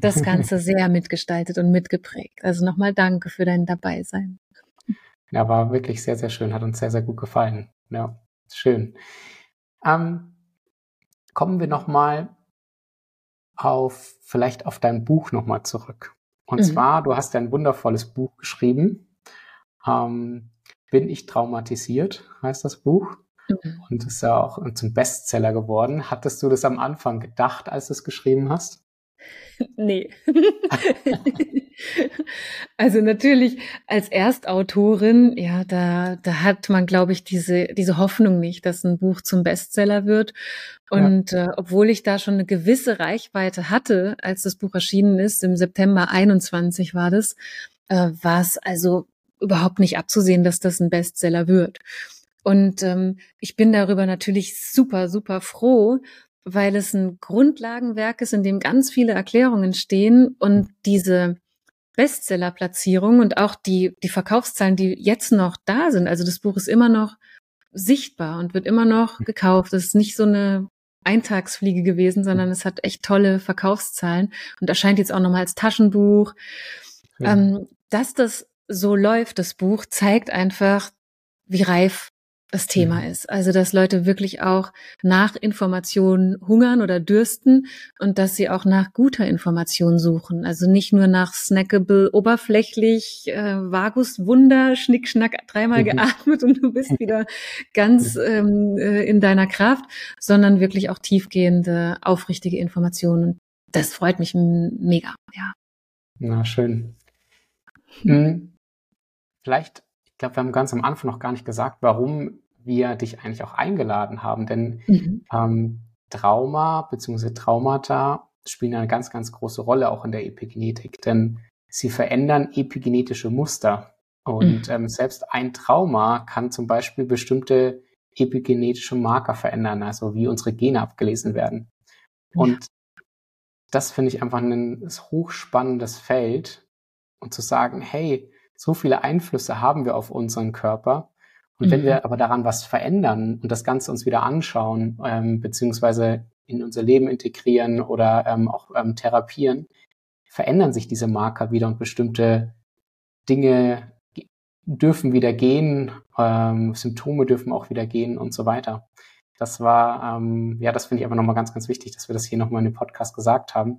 das Ganze sehr mitgestaltet und mitgeprägt. Also nochmal danke für dein Dabeisein. Ja, war wirklich sehr, sehr schön, hat uns sehr, sehr gut gefallen. Ja, schön. Ähm, kommen wir nochmal auf, vielleicht auf dein Buch nochmal zurück. Und mhm. zwar, du hast ja ein wundervolles Buch geschrieben. Ähm, Bin ich traumatisiert, heißt das Buch. Mhm. Und ist ja auch zum Bestseller geworden. Hattest du das am Anfang gedacht, als du es geschrieben hast? Nee. also natürlich als Erstautorin, ja, da, da hat man, glaube ich, diese, diese Hoffnung nicht, dass ein Buch zum Bestseller wird. Und ja. äh, obwohl ich da schon eine gewisse Reichweite hatte, als das Buch erschienen ist, im September 21 war das, äh, war es also überhaupt nicht abzusehen, dass das ein Bestseller wird. Und ähm, ich bin darüber natürlich super, super froh, weil es ein Grundlagenwerk ist, in dem ganz viele Erklärungen stehen und diese Bestseller-Platzierung und auch die, die Verkaufszahlen, die jetzt noch da sind. Also das Buch ist immer noch sichtbar und wird immer noch gekauft. Das ist nicht so eine Eintagsfliege gewesen, sondern es hat echt tolle Verkaufszahlen und erscheint jetzt auch nochmal als Taschenbuch. Ja. Ähm, dass das so läuft, das Buch, zeigt einfach, wie reif das Thema mhm. ist. Also, dass Leute wirklich auch nach Informationen hungern oder dürsten und dass sie auch nach guter Information suchen. Also nicht nur nach snackable, oberflächlich, äh, Vagus Wunder, Schnickschnack, dreimal mhm. geatmet und du bist wieder ganz mhm. ähm, äh, in deiner Kraft, sondern wirklich auch tiefgehende, aufrichtige Informationen. das freut mich mega, ja. Na, schön. Hm. Vielleicht ich glaube, wir haben ganz am Anfang noch gar nicht gesagt, warum wir dich eigentlich auch eingeladen haben. Denn mhm. ähm, Trauma bzw. Traumata spielen eine ganz, ganz große Rolle auch in der Epigenetik, denn sie verändern epigenetische Muster. Und mhm. ähm, selbst ein Trauma kann zum Beispiel bestimmte epigenetische Marker verändern, also wie unsere Gene abgelesen werden. Ja. Und das finde ich einfach ein hochspannendes Feld. Und zu sagen, hey, so viele Einflüsse haben wir auf unseren Körper. Und mhm. wenn wir aber daran was verändern und das Ganze uns wieder anschauen, ähm, beziehungsweise in unser Leben integrieren oder ähm, auch ähm, therapieren, verändern sich diese Marker wieder und bestimmte Dinge dürfen wieder gehen, ähm, Symptome dürfen auch wieder gehen und so weiter. Das war, ähm, ja, das finde ich aber nochmal ganz, ganz wichtig, dass wir das hier nochmal in dem Podcast gesagt haben.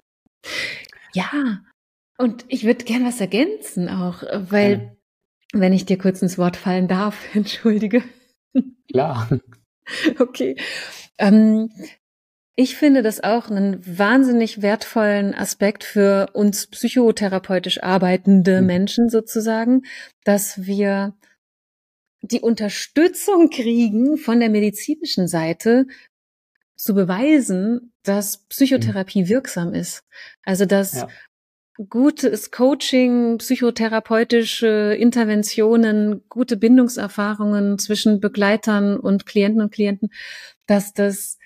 Ja, und ich würde gern was ergänzen auch, weil, ja. wenn ich dir kurz ins Wort fallen darf, entschuldige. Klar. Okay. Ähm, ich finde das auch einen wahnsinnig wertvollen Aspekt für uns psychotherapeutisch arbeitende mhm. Menschen sozusagen, dass wir die Unterstützung kriegen von der medizinischen Seite zu beweisen, dass Psychotherapie mhm. wirksam ist. Also dass ja gutes Coaching, psychotherapeutische Interventionen, gute Bindungserfahrungen zwischen Begleitern und Klienten und Klienten, dass das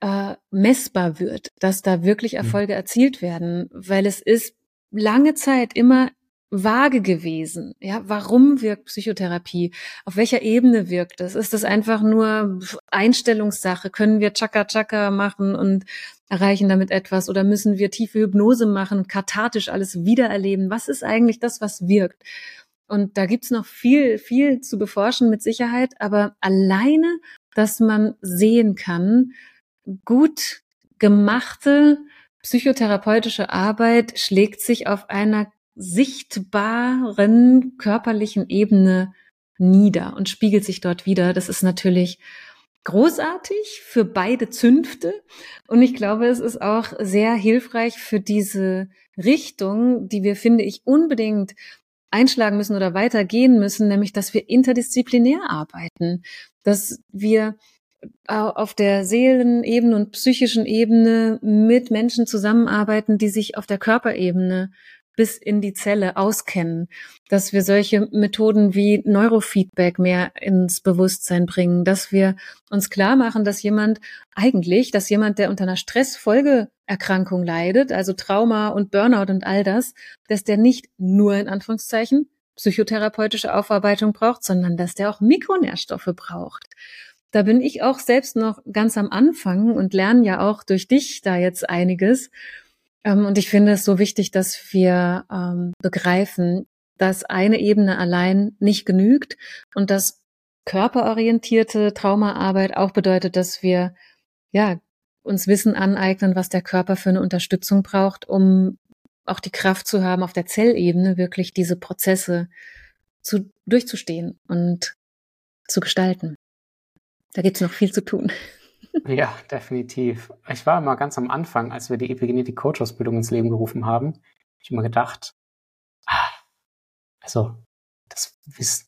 äh, messbar wird, dass da wirklich mhm. Erfolge erzielt werden, weil es ist lange Zeit immer vage gewesen. Ja, warum wirkt Psychotherapie? Auf welcher Ebene wirkt es? Ist das einfach nur Einstellungssache? Können wir Chaka Chaka machen und erreichen damit etwas? Oder müssen wir tiefe Hypnose machen, kathartisch alles wiedererleben? Was ist eigentlich das, was wirkt? Und da gibt's noch viel, viel zu beforschen mit Sicherheit. Aber alleine, dass man sehen kann, gut gemachte psychotherapeutische Arbeit schlägt sich auf einer sichtbaren körperlichen Ebene nieder und spiegelt sich dort wieder. Das ist natürlich großartig für beide Zünfte. Und ich glaube, es ist auch sehr hilfreich für diese Richtung, die wir, finde ich, unbedingt einschlagen müssen oder weitergehen müssen, nämlich, dass wir interdisziplinär arbeiten, dass wir auf der Seelenebene und psychischen Ebene mit Menschen zusammenarbeiten, die sich auf der Körperebene bis in die Zelle auskennen, dass wir solche Methoden wie Neurofeedback mehr ins Bewusstsein bringen, dass wir uns klar machen, dass jemand eigentlich, dass jemand, der unter einer Stressfolgeerkrankung leidet, also Trauma und Burnout und all das, dass der nicht nur in Anführungszeichen psychotherapeutische Aufarbeitung braucht, sondern dass der auch Mikronährstoffe braucht. Da bin ich auch selbst noch ganz am Anfang und lerne ja auch durch dich da jetzt einiges. Ähm, und ich finde es so wichtig, dass wir ähm, begreifen, dass eine Ebene allein nicht genügt und dass körperorientierte Traumaarbeit auch bedeutet, dass wir ja uns Wissen aneignen, was der Körper für eine Unterstützung braucht, um auch die Kraft zu haben, auf der Zellebene wirklich diese Prozesse zu, durchzustehen und zu gestalten. Da gibt es noch viel zu tun. Ja, definitiv. Ich war immer ganz am Anfang, als wir die Epigenetik Coach Ausbildung ins Leben gerufen haben, hab ich immer gedacht, ah, also das,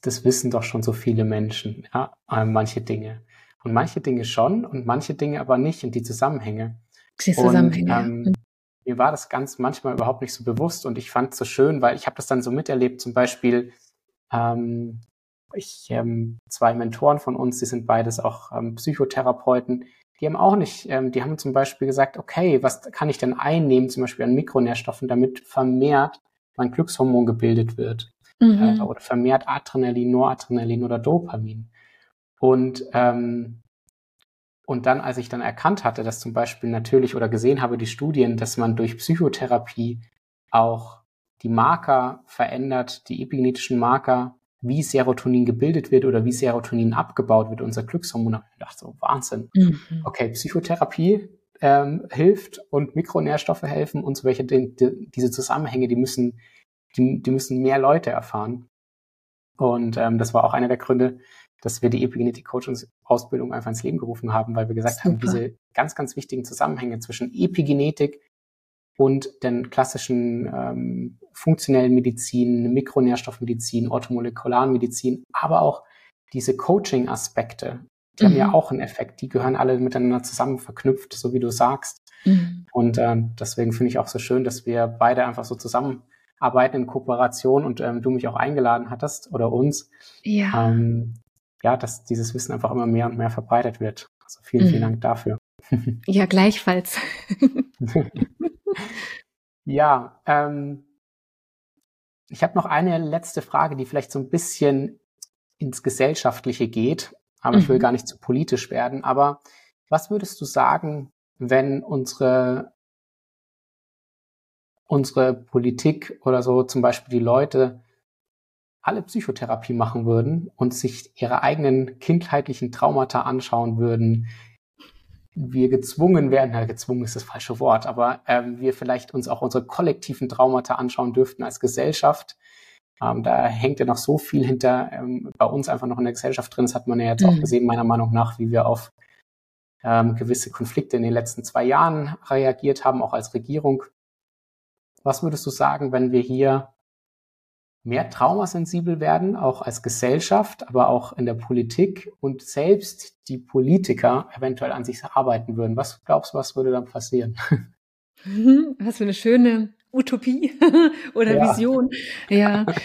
das wissen doch schon so viele Menschen, ja, äh, manche Dinge. Und manche Dinge schon und manche Dinge aber nicht in die Zusammenhänge. Die Zusammenhänge. Und, ähm, mir war das ganz manchmal überhaupt nicht so bewusst und ich fand es so schön, weil ich habe das dann so miterlebt, zum Beispiel ähm, ich ähm, zwei Mentoren von uns, die sind beides auch ähm, Psychotherapeuten, die haben auch nicht, ähm, die haben zum Beispiel gesagt, okay, was kann ich denn einnehmen, zum Beispiel an Mikronährstoffen, damit vermehrt mein Glückshormon gebildet wird mhm. äh, oder vermehrt Adrenalin, Noradrenalin oder Dopamin. Und ähm, und dann, als ich dann erkannt hatte, dass zum Beispiel natürlich oder gesehen habe die Studien, dass man durch Psychotherapie auch die Marker verändert, die epigenetischen Marker wie Serotonin gebildet wird oder wie Serotonin abgebaut wird, unser Glückshormon. Ich gedacht, so Wahnsinn. Mhm. Okay, Psychotherapie ähm, hilft und Mikronährstoffe helfen und so welche die, die, diese Zusammenhänge, die müssen, die, die müssen mehr Leute erfahren. Und ähm, das war auch einer der Gründe, dass wir die Epigenetik Coaching Ausbildung einfach ins Leben gerufen haben, weil wir gesagt Super. haben, diese ganz, ganz wichtigen Zusammenhänge zwischen Epigenetik und den klassischen ähm, funktionellen Medizin, Mikronährstoffmedizin, Orthomolekularmedizin, aber auch diese Coaching-Aspekte, die mhm. haben ja mhm. auch einen Effekt. Die gehören alle miteinander zusammen verknüpft, so wie du sagst. Mhm. Und äh, deswegen finde ich auch so schön, dass wir beide einfach so zusammenarbeiten in Kooperation und ähm, du mich auch eingeladen hattest oder uns. Ja. Ähm, ja, dass dieses Wissen einfach immer mehr und mehr verbreitet wird. Also vielen, mhm. vielen Dank dafür. Ja, gleichfalls. ja, ähm, ich habe noch eine letzte Frage, die vielleicht so ein bisschen ins Gesellschaftliche geht, aber mhm. ich will mhm. gar nicht zu politisch werden. Aber was würdest du sagen, wenn unsere unsere Politik oder so zum Beispiel die Leute alle Psychotherapie machen würden und sich ihre eigenen kindheitlichen Traumata anschauen würden, wir gezwungen werden, na, gezwungen ist das falsche Wort, aber ähm, wir vielleicht uns auch unsere kollektiven Traumata anschauen dürften als Gesellschaft. Ähm, da hängt ja noch so viel hinter ähm, bei uns einfach noch in der Gesellschaft drin. Das hat man ja jetzt mhm. auch gesehen, meiner Meinung nach, wie wir auf ähm, gewisse Konflikte in den letzten zwei Jahren reagiert haben, auch als Regierung. Was würdest du sagen, wenn wir hier mehr traumasensibel werden, auch als Gesellschaft, aber auch in der Politik und selbst die Politiker eventuell an sich arbeiten würden. Was glaubst du, was würde dann passieren? Mhm, was für eine schöne Utopie oder ja. Vision. Ja.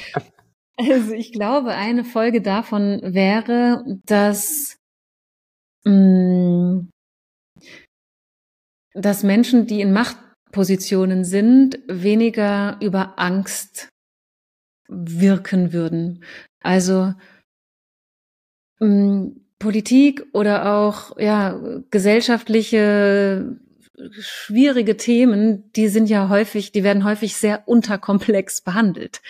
Also ich glaube, eine Folge davon wäre, dass, mm, dass Menschen, die in Machtpositionen sind, weniger über Angst wirken würden. Also mh, mm, Politik oder auch ja gesellschaftliche schwierige Themen, die sind ja häufig, die werden häufig sehr unterkomplex behandelt.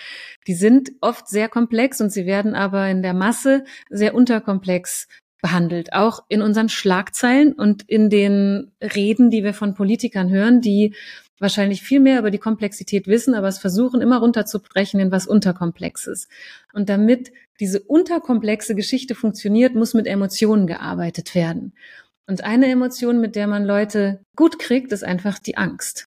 Die sind oft sehr komplex und sie werden aber in der Masse sehr unterkomplex behandelt. Auch in unseren Schlagzeilen und in den Reden, die wir von Politikern hören, die wahrscheinlich viel mehr über die Komplexität wissen, aber es versuchen immer runterzubrechen in was Unterkomplexes. Und damit diese unterkomplexe Geschichte funktioniert, muss mit Emotionen gearbeitet werden. Und eine Emotion, mit der man Leute gut kriegt, ist einfach die Angst.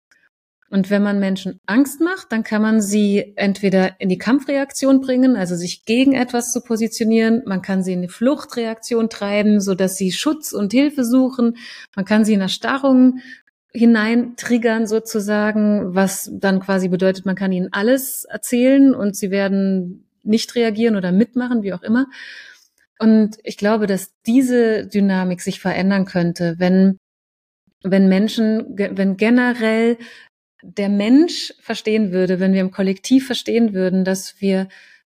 Und wenn man Menschen Angst macht, dann kann man sie entweder in die Kampfreaktion bringen, also sich gegen etwas zu positionieren. Man kann sie in die Fluchtreaktion treiben, so dass sie Schutz und Hilfe suchen. Man kann sie in Erstarrung hinein triggern sozusagen, was dann quasi bedeutet, man kann ihnen alles erzählen und sie werden nicht reagieren oder mitmachen, wie auch immer. Und ich glaube, dass diese Dynamik sich verändern könnte, wenn, wenn Menschen, wenn generell der Mensch verstehen würde, wenn wir im Kollektiv verstehen würden, dass wir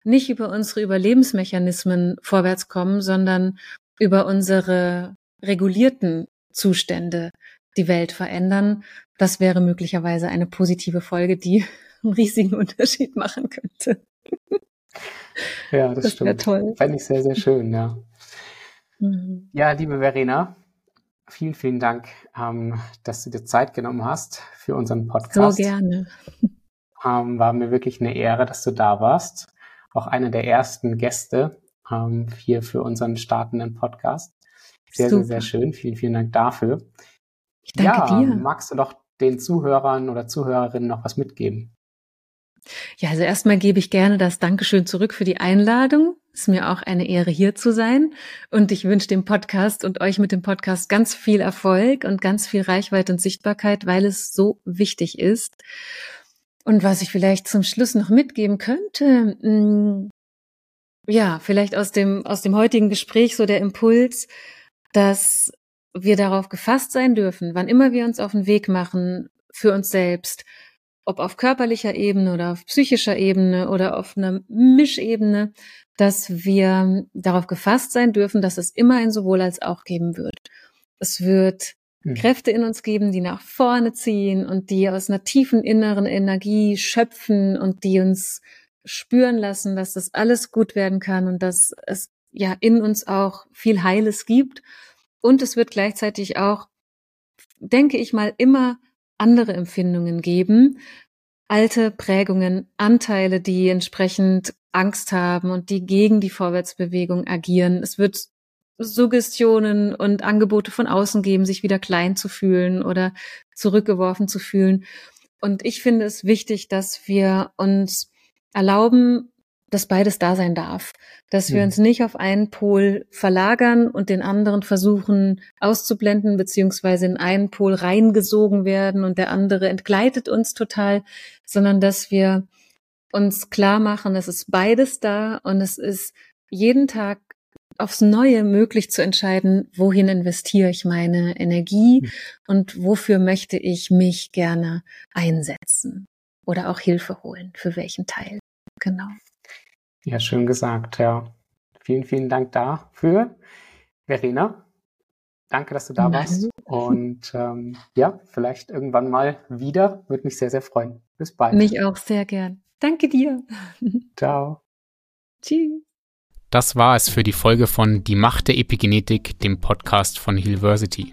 nicht über unsere Überlebensmechanismen vorwärts kommen, sondern über unsere regulierten Zustände die Welt verändern. Das wäre möglicherweise eine positive Folge, die einen riesigen Unterschied machen könnte. Ja, das, das stimmt. toll. Fände ich sehr, sehr schön, ja. Mhm. Ja, liebe Verena, vielen, vielen Dank, ähm, dass du dir Zeit genommen hast für unseren Podcast. So gerne. Ähm, war mir wirklich eine Ehre, dass du da warst. Auch einer der ersten Gäste ähm, hier für unseren startenden Podcast. Sehr, Super. sehr, sehr schön. Vielen, vielen Dank dafür. Ich danke ja, dir. Magst du doch den Zuhörern oder Zuhörerinnen noch was mitgeben? Ja, also erstmal gebe ich gerne das Dankeschön zurück für die Einladung. Ist mir auch eine Ehre, hier zu sein. Und ich wünsche dem Podcast und euch mit dem Podcast ganz viel Erfolg und ganz viel Reichweite und Sichtbarkeit, weil es so wichtig ist. Und was ich vielleicht zum Schluss noch mitgeben könnte, mh, mm, ja, vielleicht aus dem, aus dem heutigen Gespräch so der Impuls, dass wir darauf gefasst sein dürfen, wann immer wir uns auf den Weg machen, für uns selbst, ob auf körperlicher Ebene oder auf psychischer Ebene oder auf einer Mischebene, dass wir darauf gefasst sein dürfen, dass es immer ein sowohl als auch geben wird. Es wird mhm. Kräfte in uns geben, die nach vorne ziehen und die aus einer tiefen inneren Energie schöpfen und die uns spüren lassen, dass das alles gut werden kann und dass es ja in uns auch viel Heiles gibt. Und es wird gleichzeitig auch, denke ich mal, immer andere Empfindungen geben, alte Prägungen, Anteile, die entsprechend Angst haben und die gegen die Vorwärtsbewegung agieren. Es wird Suggestionen und Angebote von außen geben, sich wieder klein zu fühlen oder zurückgeworfen zu fühlen. Und ich finde es wichtig, dass wir uns erlauben, dass beides da sein darf. Dass wir mhm. uns nicht auf einen Pol verlagern und den anderen versuchen auszublenden, beziehungsweise in einen Pol reingesogen werden und der andere entgleitet uns total, sondern dass wir uns klar machen, es ist beides da und es ist jeden Tag aufs Neue möglich zu entscheiden, wohin investiere ich meine Energie mhm. und wofür möchte ich mich gerne einsetzen oder auch Hilfe holen, für welchen Teil. Genau. Ja, schön gesagt, ja. Vielen, vielen Dank dafür. Verena, danke, dass du da Nein. warst. Und ähm, ja, vielleicht irgendwann mal wieder. Würde mich sehr, sehr freuen. Bis bald. Mich auch sehr gern. Danke dir. Ciao. Tschüss. Das war es für die Folge von Die Macht der Epigenetik, dem Podcast von Hillversity.